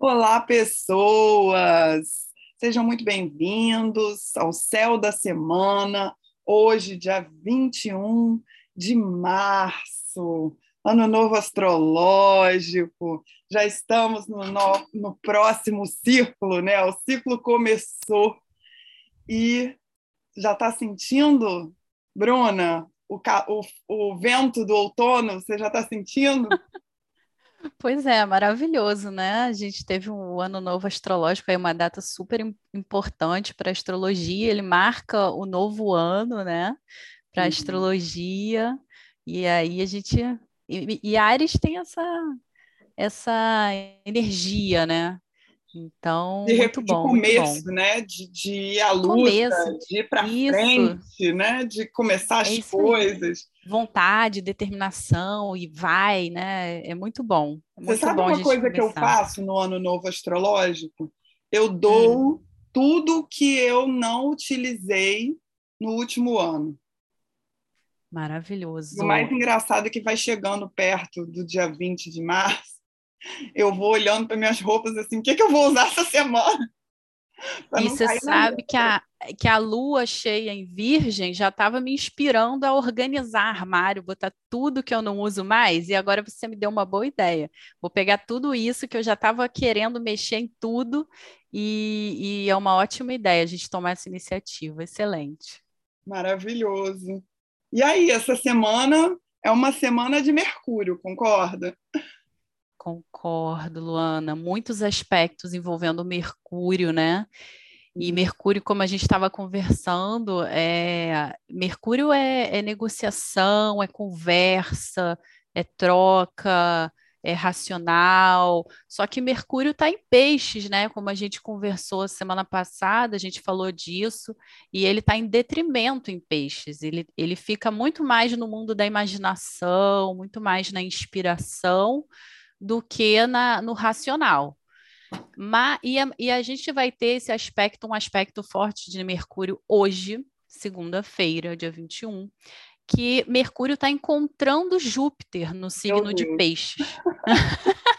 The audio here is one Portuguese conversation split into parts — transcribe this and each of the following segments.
Olá, pessoas! Sejam muito bem-vindos ao Céu da Semana, hoje, dia 21 de março, Ano Novo Astrológico. Já estamos no, no, no próximo ciclo, né? O ciclo começou e já está sentindo, Bruna, o, o, o vento do outono? Você já está sentindo? Pois é, maravilhoso, né? A gente teve um ano novo astrológico, aí uma data super importante para a astrologia, ele marca o novo ano, né? Para a uhum. astrologia, e aí a gente. E, e Ares tem essa, essa energia, né? Então, de, muito bom, de começo, bom. né? De, de ir à luta, começo. de ir para frente, né? De começar as é coisas. Aí. Vontade, determinação e vai, né? É muito bom. É muito Você sabe uma coisa começar. que eu faço no ano novo astrológico? Eu dou hum. tudo que eu não utilizei no último ano. Maravilhoso. O mais engraçado é que vai chegando perto do dia 20 de março eu vou olhando para minhas roupas assim, o que, que eu vou usar essa semana? E você sabe que a, que a lua cheia em Virgem já estava me inspirando a organizar armário, botar tudo que eu não uso mais, e agora você me deu uma boa ideia. Vou pegar tudo isso que eu já estava querendo mexer em tudo, e, e é uma ótima ideia a gente tomar essa iniciativa. Excelente. Maravilhoso. E aí, essa semana é uma semana de Mercúrio, concorda? Concordo, Luana. Muitos aspectos envolvendo Mercúrio, né? E uhum. Mercúrio, como a gente estava conversando, é... Mercúrio é, é negociação, é conversa, é troca, é racional. Só que Mercúrio está em peixes, né? Como a gente conversou semana passada, a gente falou disso, e ele está em detrimento em peixes. Ele, ele fica muito mais no mundo da imaginação, muito mais na inspiração do que na, no racional. Mas, e, a, e a gente vai ter esse aspecto, um aspecto forte de Mercúrio hoje, segunda-feira, dia 21, que Mercúrio está encontrando Júpiter no signo de Peixes.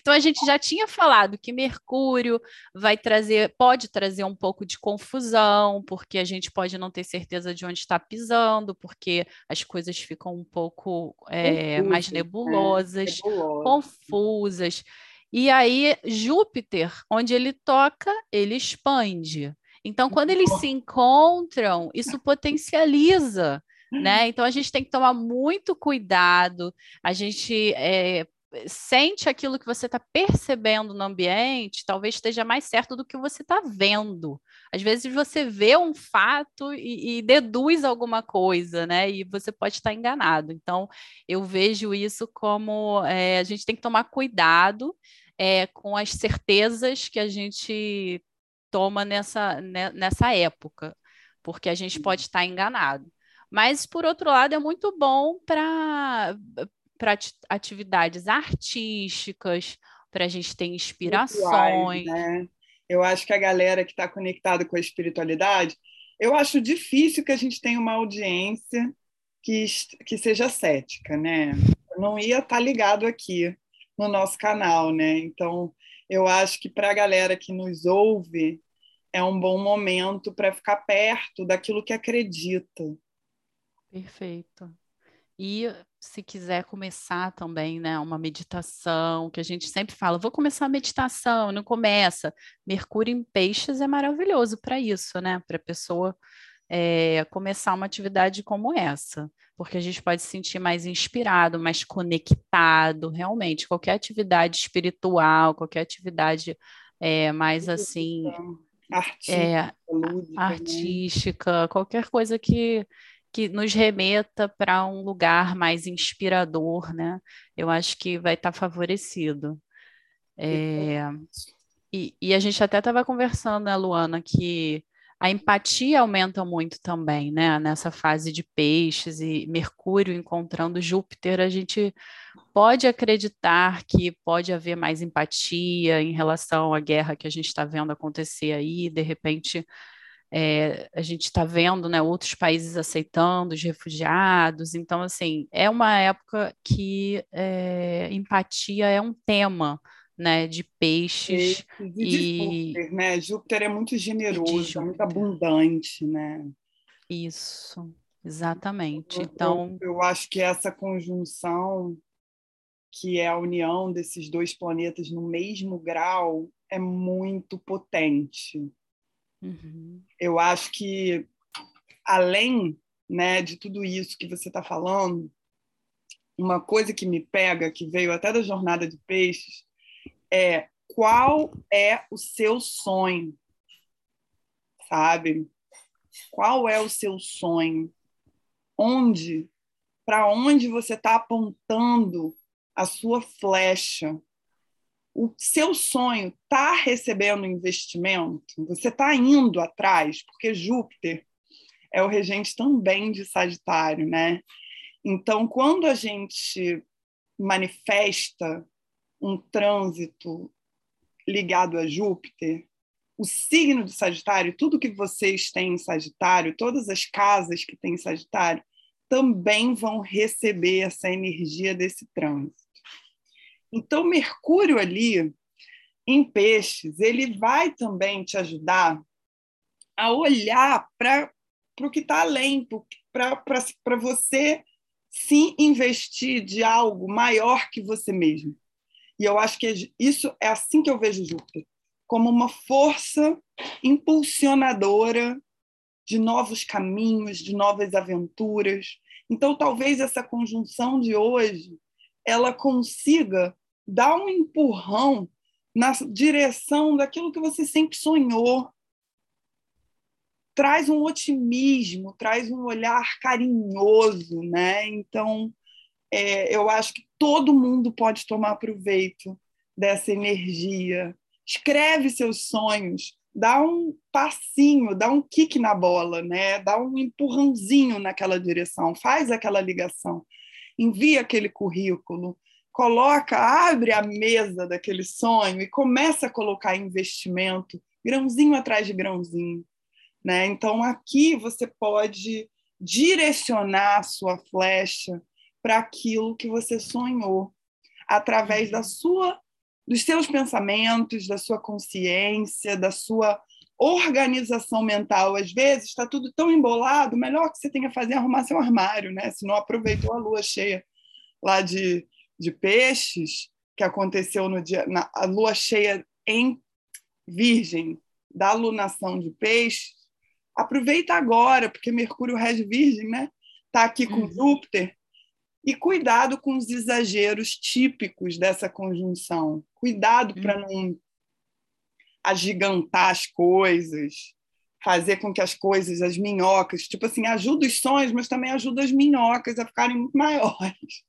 Então a gente já tinha falado que Mercúrio vai trazer, pode trazer um pouco de confusão, porque a gente pode não ter certeza de onde está pisando, porque as coisas ficam um pouco é, mais né? nebulosas, é, confusas. E aí Júpiter, onde ele toca, ele expande. Então, quando eles se encontram, isso potencializa né? Então a gente tem que tomar muito cuidado. A gente é, sente aquilo que você está percebendo no ambiente, talvez esteja mais certo do que você está vendo. Às vezes você vê um fato e, e, deduz alguma coisa, né? E você pode estar enganado. Então, eu vejo isso como é, a gente tem que tomar cuidado é, com as certezas que a gente toma nessa, né, nessa época, porque a gente pode estar enganado. Mas, por outro lado, é muito bom para para atividades artísticas, para a gente ter inspirações. né? Eu acho que a galera que está conectada com a espiritualidade, eu acho difícil que a gente tenha uma audiência que, que seja cética, né? Eu não ia estar tá ligado aqui no nosso canal, né? Então, eu acho que para a galera que nos ouve, é um bom momento para ficar perto daquilo que acredita. Perfeito. E se quiser começar também, né, uma meditação, que a gente sempre fala, vou começar a meditação, não começa. Mercúrio em peixes é maravilhoso para isso, né? Para a pessoa é, começar uma atividade como essa, porque a gente pode se sentir mais inspirado, mais conectado, realmente. Qualquer atividade espiritual, qualquer atividade é, mais assim. Artística, é, lúdica, artística né? qualquer coisa que que nos remeta para um lugar mais inspirador, né? Eu acho que vai estar tá favorecido. É, e, e, a gente até estava conversando, né, Luana, que a empatia aumenta muito também, né? Nessa fase de peixes e Mercúrio encontrando Júpiter, a gente pode acreditar que pode haver mais empatia em relação à guerra que a gente está vendo acontecer aí, de repente é, a gente está vendo né, outros países aceitando os refugiados, então, assim, é uma época que é, empatia é um tema né, de peixes. E, e, e... Júpiter, né? Júpiter é muito generoso, é muito abundante, né? Isso, exatamente. Então, eu, eu acho que essa conjunção, que é a união desses dois planetas no mesmo grau, é muito potente. Uhum. Eu acho que, além né, de tudo isso que você está falando, uma coisa que me pega, que veio até da jornada de peixes, é qual é o seu sonho, sabe? Qual é o seu sonho? Onde, para onde você está apontando a sua flecha? O seu sonho está recebendo investimento? Você está indo atrás? Porque Júpiter é o regente também de Sagitário, né? Então, quando a gente manifesta um trânsito ligado a Júpiter, o signo de Sagitário, tudo que vocês têm em Sagitário, todas as casas que têm em Sagitário, também vão receber essa energia desse trânsito. Então, Mercúrio ali, em Peixes, ele vai também te ajudar a olhar para o que está além, para você se investir de algo maior que você mesmo. E eu acho que isso é assim que eu vejo Júpiter, como uma força impulsionadora de novos caminhos, de novas aventuras. Então, talvez essa conjunção de hoje ela consiga dar um empurrão na direção daquilo que você sempre sonhou. Traz um otimismo, traz um olhar carinhoso, né? Então, é, eu acho que todo mundo pode tomar proveito dessa energia. Escreve seus sonhos, dá um passinho, dá um kick na bola, né? dá um empurrãozinho naquela direção, faz aquela ligação, envia aquele currículo, coloca, abre a mesa daquele sonho e começa a colocar investimento, grãozinho atrás de grãozinho. Né? Então, aqui você pode direcionar a sua flecha para aquilo que você sonhou, através da sua dos seus pensamentos, da sua consciência, da sua organização mental. Às vezes está tudo tão embolado, melhor que você tem que fazer é arrumar seu armário, né? Se não aproveitou a lua cheia lá de, de peixes, que aconteceu no dia, na, a lua cheia em Virgem, da alunação de peixes, aproveita agora, porque Mercúrio rege Virgem, né? Está aqui com uhum. Júpiter, e cuidado com os exageros típicos dessa conjunção. Cuidado para não agigantar as coisas, fazer com que as coisas, as minhocas, tipo assim, ajuda os sonhos, mas também ajuda as minhocas a ficarem muito maiores.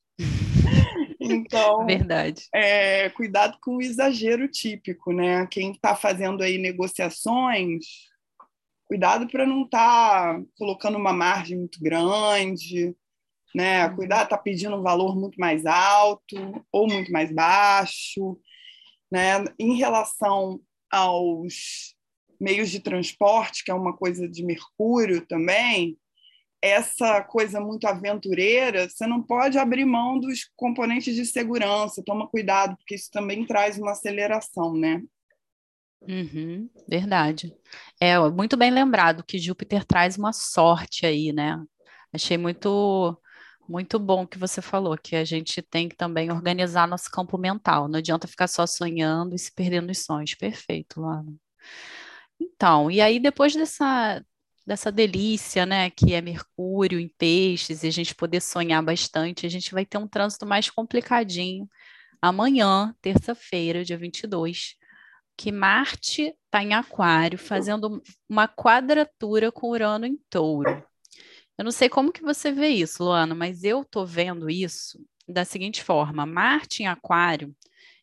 Então, verdade. É, cuidado com o exagero típico, né? Quem está fazendo aí negociações, cuidado para não estar tá colocando uma margem muito grande, né? Uhum. Cuidar está pedindo um valor muito mais alto ou muito mais baixo, né? Em relação aos meios de transporte, que é uma coisa de Mercúrio também, essa coisa muito aventureira, você não pode abrir mão dos componentes de segurança. Toma cuidado, porque isso também traz uma aceleração, né? Uhum, verdade. É muito bem lembrado que Júpiter traz uma sorte aí, né? Achei muito muito bom que você falou, que a gente tem que também organizar nosso campo mental. Não adianta ficar só sonhando e se perdendo nos sonhos. Perfeito, Lana. Então, e aí depois dessa, dessa delícia, né, que é Mercúrio em peixes, e a gente poder sonhar bastante, a gente vai ter um trânsito mais complicadinho amanhã, terça-feira, dia 22, que Marte está em Aquário, fazendo uma quadratura com Urano em Touro. Eu não sei como que você vê isso, Luana, mas eu estou vendo isso da seguinte forma: Marte em Aquário,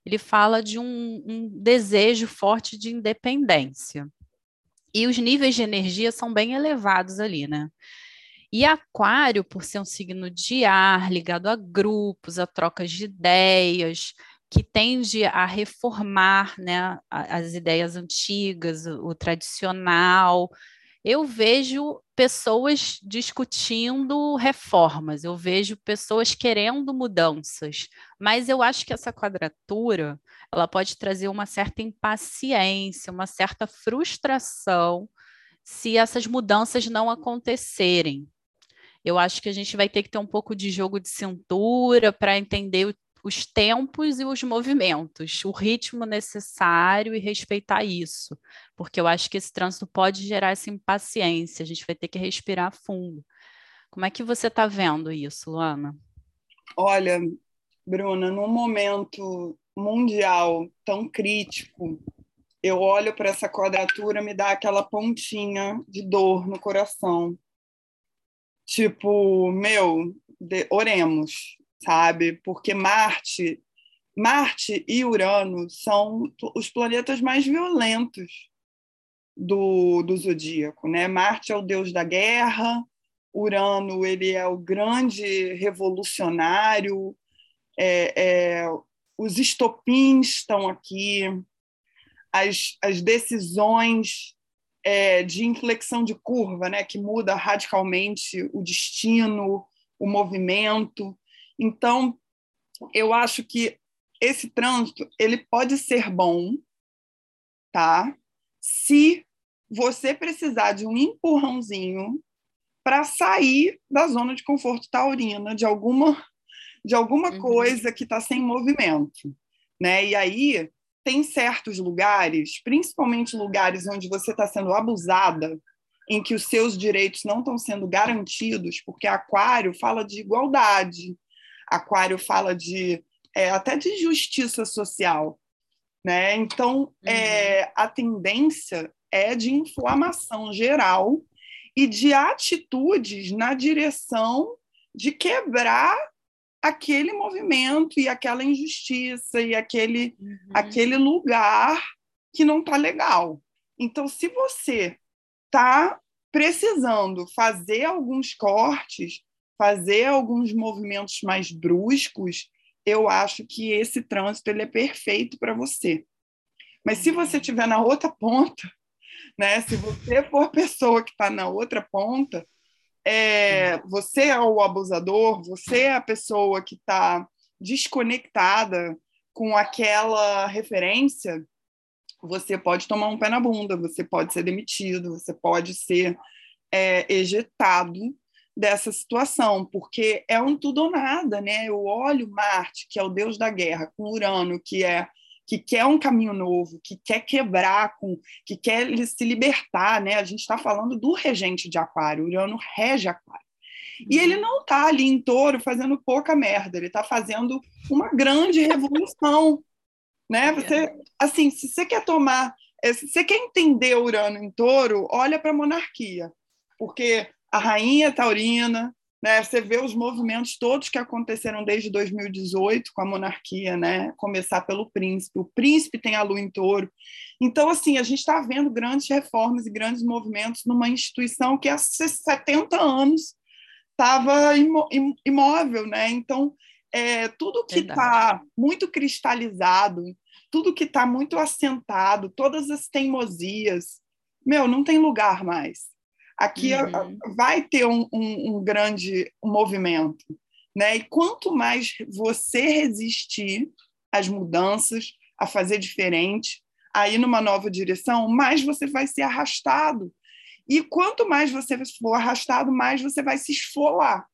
ele fala de um, um desejo forte de independência. E os níveis de energia são bem elevados ali, né? E Aquário, por ser um signo de ar, ligado a grupos, a trocas de ideias, que tende a reformar né, as ideias antigas, o, o tradicional, eu vejo pessoas discutindo reformas, eu vejo pessoas querendo mudanças, mas eu acho que essa quadratura ela pode trazer uma certa impaciência, uma certa frustração se essas mudanças não acontecerem. Eu acho que a gente vai ter que ter um pouco de jogo de cintura para entender os tempos e os movimentos, o ritmo necessário e respeitar isso, porque eu acho que esse trânsito pode gerar essa impaciência, a gente vai ter que respirar fundo. Como é que você está vendo isso, Luana? Olha, Bruna, num momento mundial tão crítico, eu olho para essa quadratura, me dá aquela pontinha de dor no coração. Tipo, meu, de, oremos, sabe? Porque Marte, Marte e Urano são os planetas mais violentos do, do zodíaco, né? Marte é o deus da guerra, Urano ele é o grande revolucionário, é, é, os estopins estão aqui, as, as decisões é, de inflexão de curva, né, que muda radicalmente o destino, o movimento. Então, eu acho que esse trânsito ele pode ser bom, tá? Se você precisar de um empurrãozinho para sair da zona de conforto taurina, de alguma de alguma uhum. coisa que está sem movimento, né? E aí tem certos lugares, principalmente lugares onde você está sendo abusada, em que os seus direitos não estão sendo garantidos, porque Aquário fala de igualdade, Aquário fala de é, até de justiça social, né? Então uhum. é, a tendência é de inflamação geral e de atitudes na direção de quebrar aquele movimento e aquela injustiça e aquele, uhum. aquele lugar que não está legal. Então, se você está precisando fazer alguns cortes, fazer alguns movimentos mais bruscos, eu acho que esse trânsito ele é perfeito para você. Mas se você estiver na outra ponta, né, se você for a pessoa que está na outra ponta, é, você é o abusador, você é a pessoa que está desconectada com aquela referência, você pode tomar um pé na bunda, você pode ser demitido, você pode ser é, ejetado dessa situação, porque é um tudo ou nada, né? Eu olho Marte, que é o deus da guerra, com Urano, que é que quer um caminho novo, que quer quebrar, com, que quer se libertar, né? A gente está falando do regente de Aquário, Urano rege Aquário. E ele não está ali em touro fazendo pouca merda, ele está fazendo uma grande revolução. né? Você, assim, se você quer tomar, eh, se você quer entender Urano em touro, olha para a monarquia, porque a rainha taurina, né, você vê os movimentos todos que aconteceram desde 2018 com a monarquia, né, começar pelo príncipe. O príncipe tem a lua em touro. Então, assim, a gente está vendo grandes reformas e grandes movimentos numa instituição que há 70 anos estava imó imóvel. Né? Então, é, tudo que está muito cristalizado, tudo que está muito assentado, todas as teimosias, meu, não tem lugar mais aqui uhum. vai ter um, um, um grande movimento. Né? E quanto mais você resistir às mudanças, a fazer diferente, a ir numa nova direção, mais você vai ser arrastado. E quanto mais você for arrastado, mais você vai se esfolar.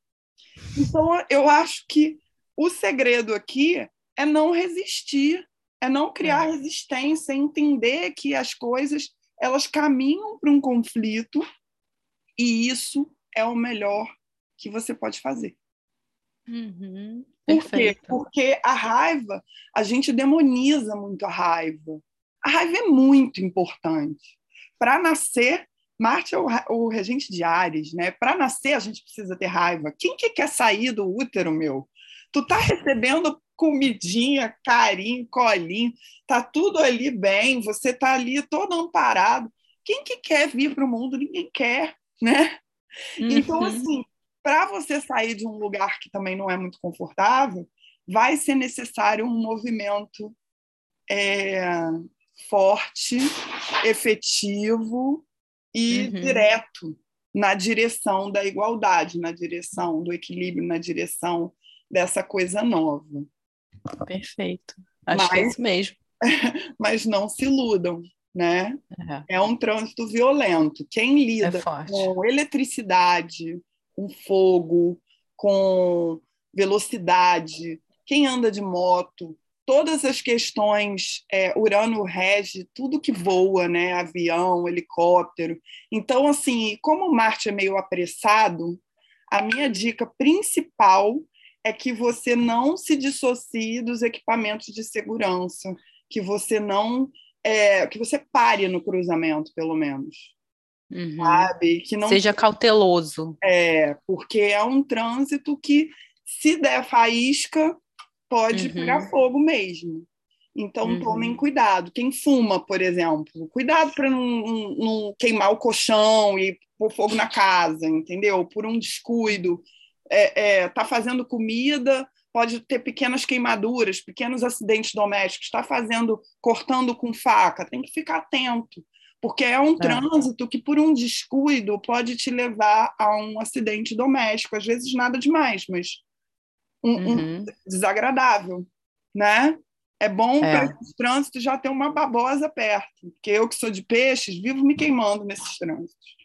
Então, eu acho que o segredo aqui é não resistir, é não criar é. resistência, entender que as coisas elas caminham para um conflito e isso é o melhor que você pode fazer. Uhum, Por quê? Porque a raiva, a gente demoniza muito a raiva. A raiva é muito importante. Para nascer, Marte é o, o, regente de Ares, né? Para nascer, a gente precisa ter raiva. Quem que quer sair do útero, meu? Tu tá recebendo comidinha, carinho, colinho, tá tudo ali bem, você tá ali todo amparado. Quem que quer vir para o mundo? Ninguém quer né? Então, uhum. assim, para você sair de um lugar que também não é muito confortável, vai ser necessário um movimento é, forte, efetivo e uhum. direto, na direção da igualdade, na direção do equilíbrio, na direção dessa coisa nova. Perfeito. Acho mas, que é isso mesmo. mas não se iludam, né? É. é um trânsito violento. Quem lida é com eletricidade, com fogo, com velocidade, quem anda de moto, todas as questões, é, Urano rege tudo que voa, né? avião, helicóptero. Então, assim, como Marte é meio apressado, a minha dica principal é que você não se dissocie dos equipamentos de segurança, que você não é, que você pare no cruzamento, pelo menos. Uhum. Sabe? Que não seja cauteloso. É, porque é um trânsito que, se der faísca, pode uhum. pegar fogo mesmo. Então, uhum. tomem cuidado. Quem fuma, por exemplo, cuidado para não, não, não, queimar o colchão e pôr fogo na casa, entendeu? Por um descuido. É, é, tá fazendo comida, pode ter pequenas queimaduras, pequenos acidentes domésticos, está fazendo, cortando com faca, tem que ficar atento, porque é um é. trânsito que, por um descuido, pode te levar a um acidente doméstico, às vezes nada demais, mas um, uhum. um desagradável, né? É bom é. para o trânsito já ter uma babosa perto, porque eu que sou de peixes, vivo me queimando nesses trânsitos.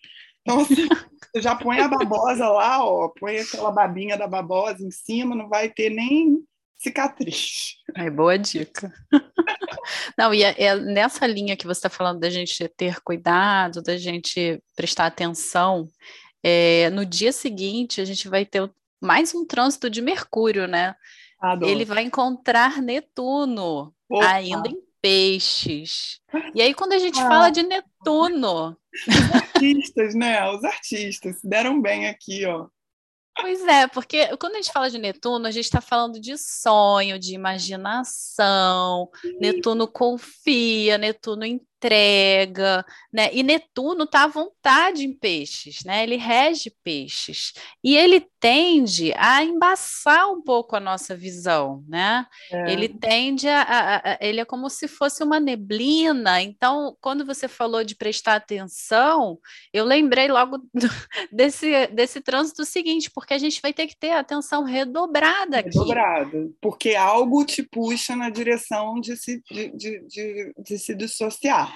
Então, assim, você já põe a babosa lá, ó, põe aquela babinha da babosa em cima, não vai ter nem cicatriz. É boa dica. Não, e é, é nessa linha que você está falando da gente ter cuidado, da gente prestar atenção, é, no dia seguinte a gente vai ter mais um trânsito de Mercúrio, né? Adoro. Ele vai encontrar Netuno Opa. ainda em peixes. E aí, quando a gente ah. fala de Netuno. Os artistas, né? Os artistas se deram bem aqui, ó. Pois é, porque quando a gente fala de Netuno, a gente está falando de sonho, de imaginação. Netuno confia, Netuno entrega, né? E Netuno está à vontade em peixes, né? Ele rege peixes e ele tende a embaçar um pouco a nossa visão, né? É. Ele tende a, a, a, ele é como se fosse uma neblina. Então, quando você falou de prestar atenção, eu lembrei logo desse desse trânsito seguinte, porque a gente vai ter que ter atenção redobrada aqui. Redobrada, porque algo te puxa na direção de se, de, de, de, de se dissociar.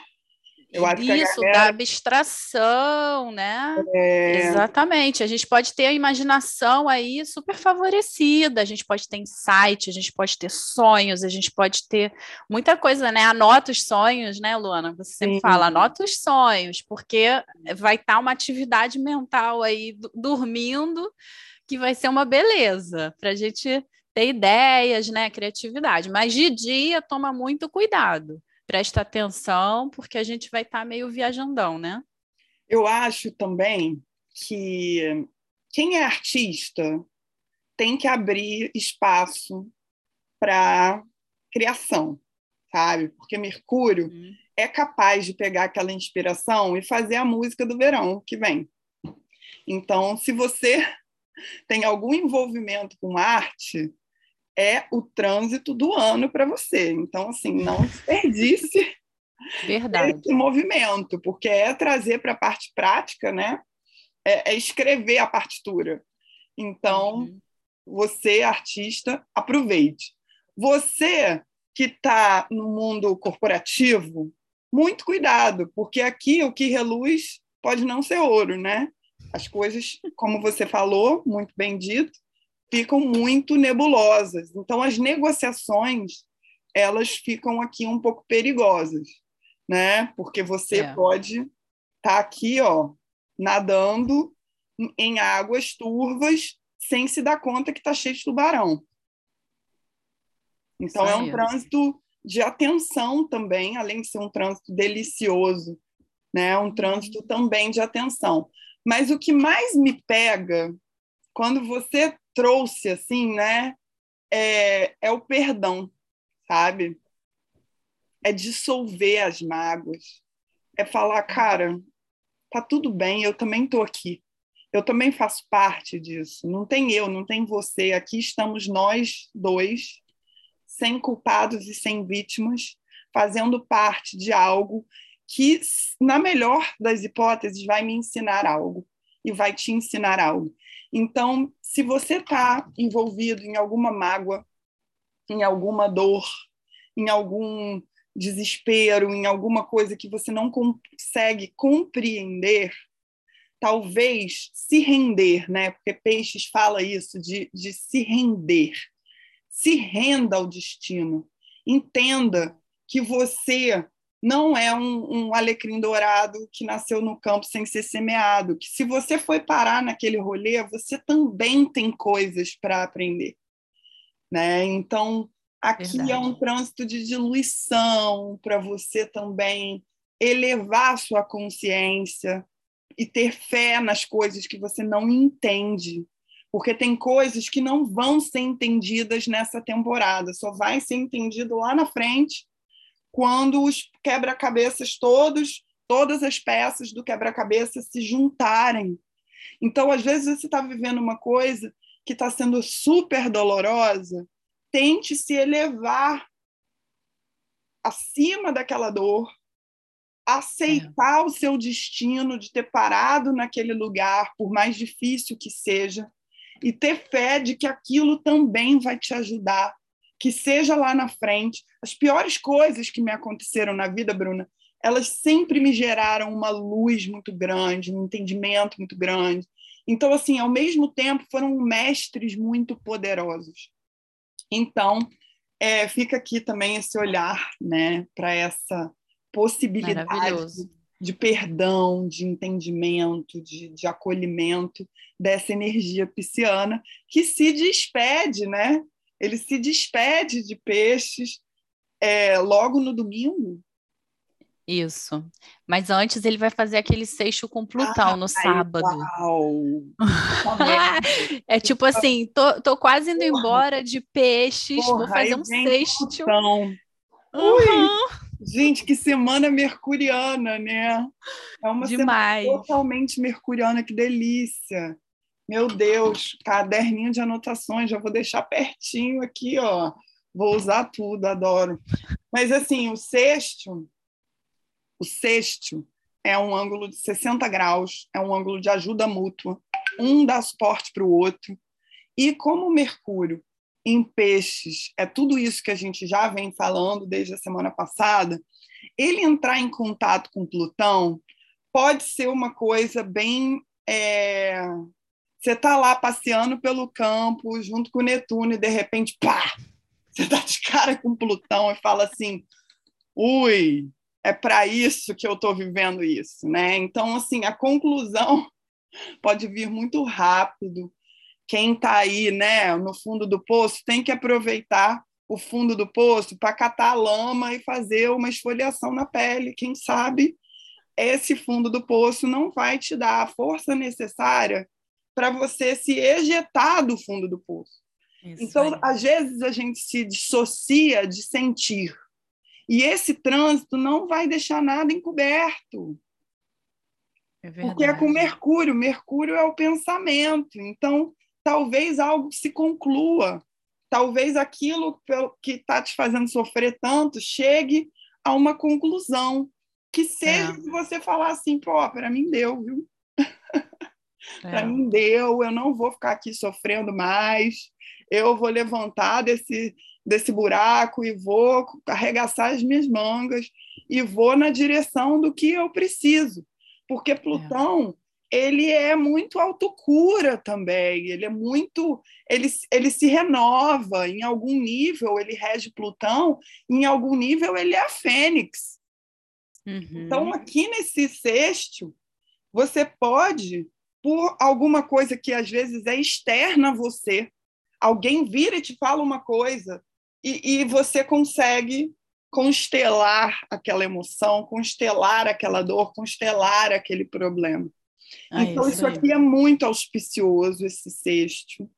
Eu acho Isso, galera... da abstração, né? É... Exatamente. A gente pode ter a imaginação aí super favorecida, a gente pode ter insight, a gente pode ter sonhos, a gente pode ter muita coisa, né? Anota os sonhos, né, Luana? Você sempre Sim. fala, anota os sonhos, porque vai estar tá uma atividade mental aí dormindo que vai ser uma beleza para a gente ter ideias, né? Criatividade. Mas de dia, toma muito cuidado presta atenção, porque a gente vai estar tá meio viajandão, né? Eu acho também que quem é artista tem que abrir espaço para criação, sabe? Porque Mercúrio uhum. é capaz de pegar aquela inspiração e fazer a música do verão que vem. Então, se você tem algum envolvimento com arte, é o trânsito do ano para você. Então, assim, não desperdice Verdade. esse movimento, porque é trazer para a parte prática, né? É, é, escrever a partitura. Então, uhum. você, artista, aproveite. Você que está no mundo corporativo, muito cuidado, porque aqui o que reluz pode não ser ouro, né? As coisas, como você falou, muito bem dito, ficam muito nebulosas. Então, as negociações elas ficam aqui um pouco perigosas, né? Porque você é. pode estar tá aqui, ó, nadando em águas turvas sem se dar conta que está cheio de tubarão. Então, é um trânsito de atenção também, além de ser um trânsito delicioso, né? Um trânsito também de atenção. Mas o que mais me pega quando você trouxe assim, né? É, é o perdão, sabe? É dissolver as mágoas. É falar, cara, tá tudo bem, eu também tô aqui. Eu também faço parte disso. Não tem eu, não tem você. Aqui estamos nós dois, sem culpados e sem vítimas, fazendo parte de algo que, na melhor das hipóteses, vai me ensinar algo. E e vai te ensinar algo. Então, se você está envolvido em alguma mágoa, em alguma dor, em algum desespero, em alguma coisa que você não consegue compreender, talvez se render, né? Porque Peixes fala isso, de, de se render. Se renda ao destino. Entenda que você não é um, um, alecrim dourado que nasceu no campo sem ser semeado. Que se você foi parar naquele rolê, você também tem coisas para aprender. Né? Então, aqui Verdade. é um trânsito de diluição para você também elevar sua consciência e ter fé nas coisas que você não entende. Porque tem coisas que não vão ser entendidas nessa temporada, só vai ser entendido lá na frente quando os quebra-cabeças todos, todas as peças do quebra-cabeça se juntarem. Então, às vezes, você está vivendo uma coisa que está sendo super dolorosa, tente se elevar acima daquela dor, aceitar é. o seu destino de ter parado naquele lugar, por mais difícil que seja, e ter fé de que aquilo também vai te ajudar que seja lá na frente. As piores coisas que me aconteceram na vida, Bruna, elas sempre me geraram uma luz muito grande, um entendimento muito grande. Então, assim, ao mesmo tempo, foram mestres muito poderosos. Então, é, fica aqui também esse olhar né, para essa possibilidade de perdão, de entendimento, de, de acolhimento dessa energia pisciana que se despede, né? Ele se despede de peixes é, logo no domingo. Isso. Mas antes ele vai fazer aquele seixo com Plutão ah, no sábado. é tipo assim, tô, tô quase indo porra. embora de peixes, porra, vou fazer um sexto. Uhum. Gente, que semana mercuriana, né? É uma Demais. semana totalmente mercuriana, que delícia. Meu Deus, caderninho de anotações, já vou deixar pertinho aqui, ó. Vou usar tudo, adoro. Mas assim, o sexto, o sexto é um ângulo de 60 graus, é um ângulo de ajuda mútua. Um dá suporte para o outro. E como o Mercúrio em peixes é tudo isso que a gente já vem falando desde a semana passada, ele entrar em contato com Plutão pode ser uma coisa bem é, você está lá passeando pelo campo junto com Netuno e de repente, pá, você está de cara com Plutão e fala assim, ui, é para isso que eu estou vivendo isso, né? Então, assim, a conclusão pode vir muito rápido. Quem está aí, né, no fundo do poço, tem que aproveitar o fundo do poço para catar lama e fazer uma esfoliação na pele. Quem sabe esse fundo do poço não vai te dar a força necessária para você se ejetar do fundo do poço. Isso então, aí. às vezes, a gente se dissocia de sentir. E esse trânsito não vai deixar nada encoberto. É porque é com Mercúrio. Mercúrio é o pensamento. Então, talvez algo se conclua. Talvez aquilo que está te fazendo sofrer tanto chegue a uma conclusão. Que seja é. você falar assim, pô, para mim deu, viu? É. Para mim deu, eu não vou ficar aqui sofrendo mais, eu vou levantar desse, desse buraco e vou arregaçar as minhas mangas e vou na direção do que eu preciso. Porque Plutão, é. ele é muito autocura também, ele é muito. Ele, ele se renova, em algum nível ele rege Plutão, em algum nível ele é a Fênix. Uhum. Então, aqui nesse sexto, você pode por alguma coisa que às vezes é externa a você. Alguém vira e te fala uma coisa e, e você consegue constelar aquela emoção, constelar aquela dor, constelar aquele problema. Ah, então, isso, isso aqui é muito auspicioso, esse sexto.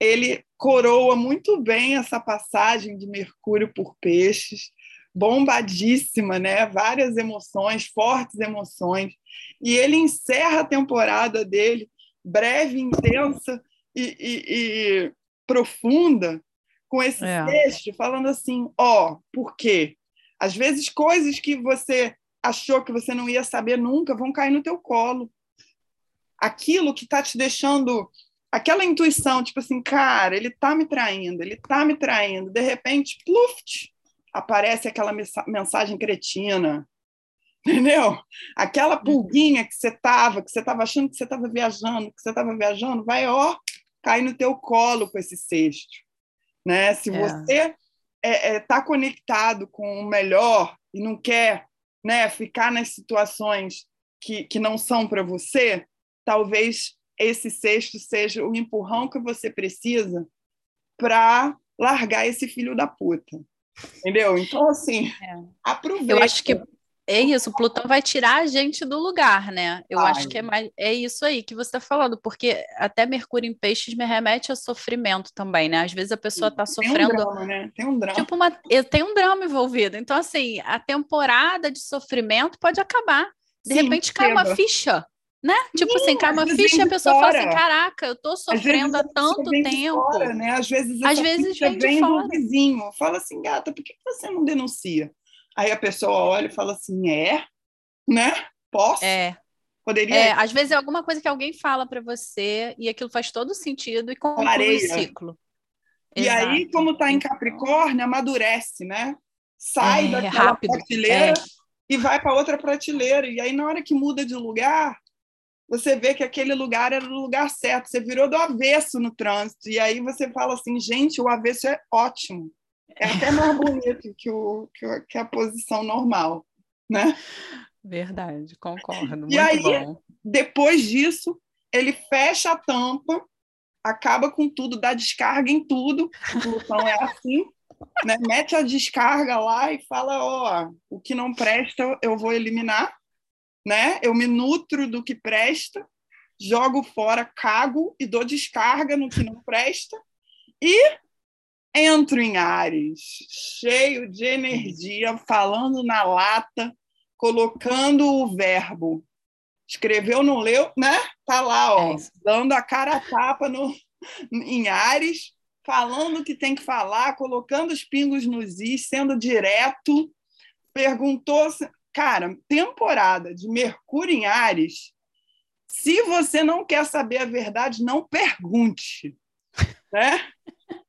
Ele coroa muito bem essa passagem de Mercúrio por peixes, bombadíssima, né? Várias emoções, fortes emoções. E ele encerra a temporada dele, breve, intensa e, e, e profunda, com esse é. texto, falando assim: ó, oh, por quê? Às vezes, coisas que você achou que você não ia saber nunca vão cair no teu colo. aquilo que está te deixando aquela intuição, tipo assim, cara, ele está me traindo, ele está me traindo. De repente, pluft, aparece aquela mensagem cretina, entendeu? Aquela pulguinha que você tava, que você estava achando que você estava viajando, que você estava viajando, vai ó, cai no teu colo com esse cesto, né? Se é. você está é, é, tá conectado com o melhor e não quer, né, ficar nas situações que, que não são para você, talvez esse cesto seja o empurrão que você precisa para largar esse filho da puta. Entendeu? Então, assim, é. aproveita. Eu acho que é isso, o Plutão vai tirar a gente do lugar, né? Eu Ai. acho que é mais é isso aí que você está falando, porque até Mercúrio em peixes me remete a sofrimento também, né? Às vezes a pessoa está sofrendo. Tem um drama, né? Tem um drama. Tipo uma, tem um drama envolvido. Então, assim, a temporada de sofrimento pode acabar. De Sim, repente cai uma ficha né? Tipo Sim, assim, cai uma ficha e a pessoa fora. fala assim: caraca, eu tô sofrendo há tanto tempo. Fora, né? Às vezes, Às vezes vem, vem do vizinho, fala assim, gata, por que você não denuncia? Aí a pessoa olha e fala assim: é, né? Posso? É. Poderia. É, às vezes é alguma coisa que alguém fala para você e aquilo faz todo sentido e conclui o ciclo. E Exato. aí, como está em Capricórnio, amadurece, né? Sai é, daquela rápido. prateleira é. e vai para outra prateleira. E aí, na hora que muda de lugar, você vê que aquele lugar era o lugar certo, você virou do avesso no trânsito, e aí você fala assim, gente, o avesso é ótimo, é até mais bonito que, o, que a posição normal, né? Verdade, concordo, muito e aí, bom. depois disso, ele fecha a tampa, acaba com tudo, dá descarga em tudo, o Plutão é assim, né? mete a descarga lá e fala, ó, oh, o que não presta eu vou eliminar, né? Eu me nutro do que presta, jogo fora, cago e dou descarga no que não presta e entro em Ares, cheio de energia, falando na lata, colocando o verbo. Escreveu, não leu, né? Tá lá, ó, é dando a cara a tapa no, em Ares, falando o que tem que falar, colocando os pingos nos is, sendo direto. Perguntou, Cara, temporada de Mercúrio em Ares. Se você não quer saber a verdade, não pergunte, né?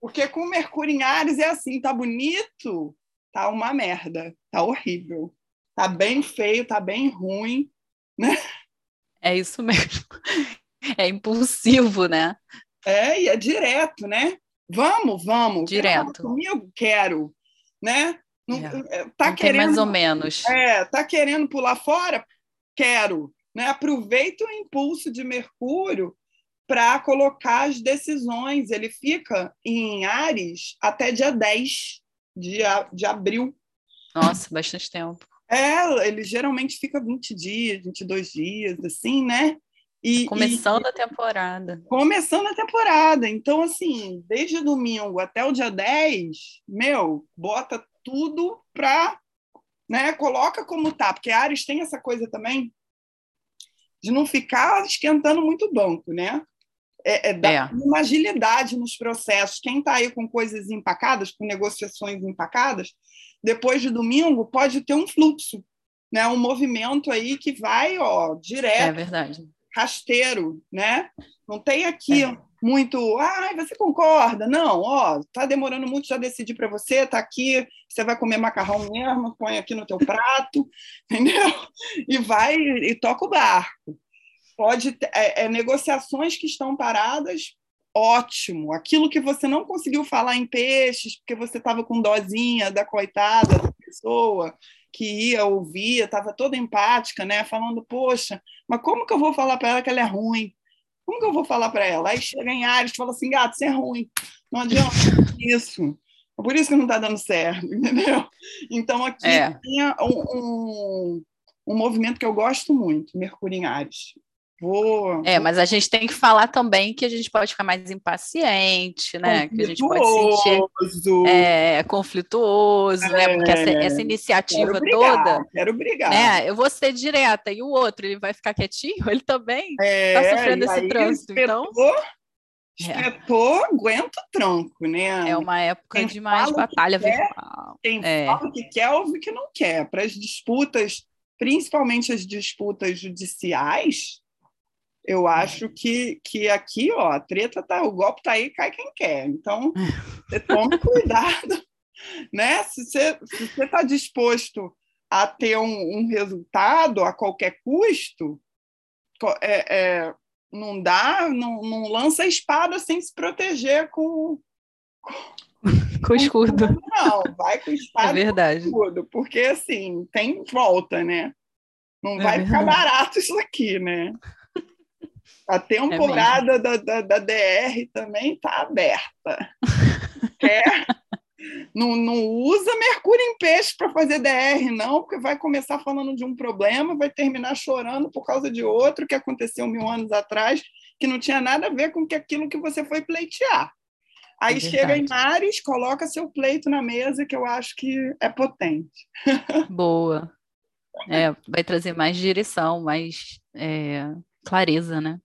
Porque com Mercúrio em Ares é assim, tá bonito, tá uma merda, tá horrível, tá bem feio, tá bem ruim, né? É isso mesmo. É impulsivo, né? É, e é direto, né? Vamos, vamos. Direto. Comigo, quero, né? Não, é. é. Tá não querendo, mais ou menos. É, tá querendo pular fora? Quero. Né? Aproveita o impulso de Mercúrio para colocar as decisões. Ele fica em Ares até dia 10 de, de abril. Nossa, bastante tempo. É, ele geralmente fica 20 dias, 22 dias, assim, né? E, começando e, a temporada. Começando a temporada. Então, assim, desde domingo até o dia 10, meu, bota tudo para. Né, coloca como tá, porque Ares tem essa coisa também de não ficar esquentando muito o banco, né? É, é dar é. uma agilidade nos processos. Quem está aí com coisas empacadas, com negociações empacadas, depois de domingo pode ter um fluxo, né? um movimento aí que vai ó, direto, é verdade. rasteiro. Né? Não tem aqui é muito, ah, você concorda? Não, ó, tá demorando muito, já decidi para você, tá aqui, você vai comer macarrão mesmo, põe aqui no teu prato, entendeu? E vai e toca o barco. Pode é, é, negociações que estão paradas, ótimo. Aquilo que você não conseguiu falar em peixes, porque você estava com dozinha da coitada da pessoa que ia ouvir, estava toda empática, né? Falando, poxa, mas como que eu vou falar para ela que ela é ruim? Como que eu vou falar para ela? Aí chega em Ares e fala assim, gato, você é ruim. Não adianta isso. É por isso que não está dando certo, entendeu? Então, aqui é. tinha um, um, um, movimento que eu gosto muito, Mercúrio em Ares. Vou, é, mas a gente tem que falar também que a gente pode ficar mais impaciente, né? Que a gente pode sentir é, conflituoso, é, né? Porque essa, essa iniciativa quero brigar, toda. Quero brigar. Né? Eu vou ser direta, e o outro, ele vai ficar quietinho? Ele também está é, sofrendo esse trânsito. Espetou, então. Espetou, é. aguenta o tronco, né? É uma época quem de mais batalha que quer, Quem é. fala que quer, ouve que não quer. Para as disputas, principalmente as disputas judiciais Eu acho que, que aqui, ó, a treta tá, o golpe tá aí, cai quem quer. Então, você tome cuidado, né? Se você se você está disposto a ter um, um, resultado a qualquer custo, é, é, não dá, não, não lança a espada sem se proteger com, com o escudo. Não, vai com espada é verdade. e escudo, porque assim, tem volta, né? Não é vai verdade. ficar barato isso aqui, né? A temporada é da, da, da, DR também está aberta. Quer? não, não usa Mercúrio em peixe para fazer DR, não, porque vai começar falando de um problema, vai terminar chorando por causa de outro que aconteceu mil anos atrás, que não tinha nada a ver com que aquilo que você foi pleitear. Aí é chega em Ares, coloca seu pleito na mesa, que eu acho que é potente. Boa. É, vai trazer mais direção, mais é, clareza, né?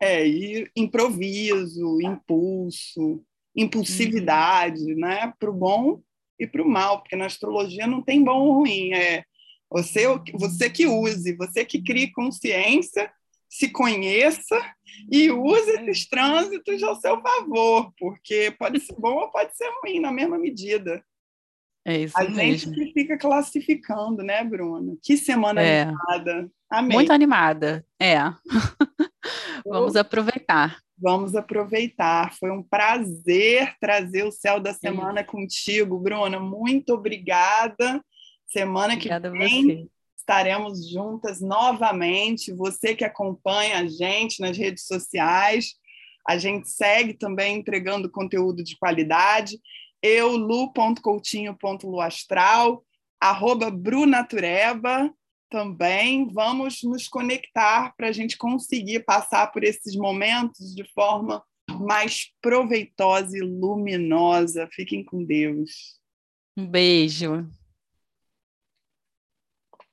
É, e improviso, impulso, impulsividade, uhum. né? Para o bom e para o mal, porque na astrologia não tem bom ou ruim, é você, você que use, você que crie consciência, se conheça e use esses trânsitos ao seu favor, porque pode ser bom ou pode ser ruim na mesma medida. É isso A mesmo. gente que fica classificando, né, Bruna? Que semana é. animada. Amém. Muito animada, é. Vamos aproveitar. Vamos aproveitar. Foi um prazer trazer o céu da semana é. contigo, Bruna. Muito obrigada. Semana obrigada que vem estaremos juntas novamente. Você que acompanha a gente nas redes sociais, a gente segue também entregando conteúdo de qualidade. Eu, lu.coutinho.luastral, arroba Brunatureba também. Vamos nos conectar para a gente conseguir passar por esses momentos de forma mais proveitosa e luminosa. Fiquem com Deus. Um beijo.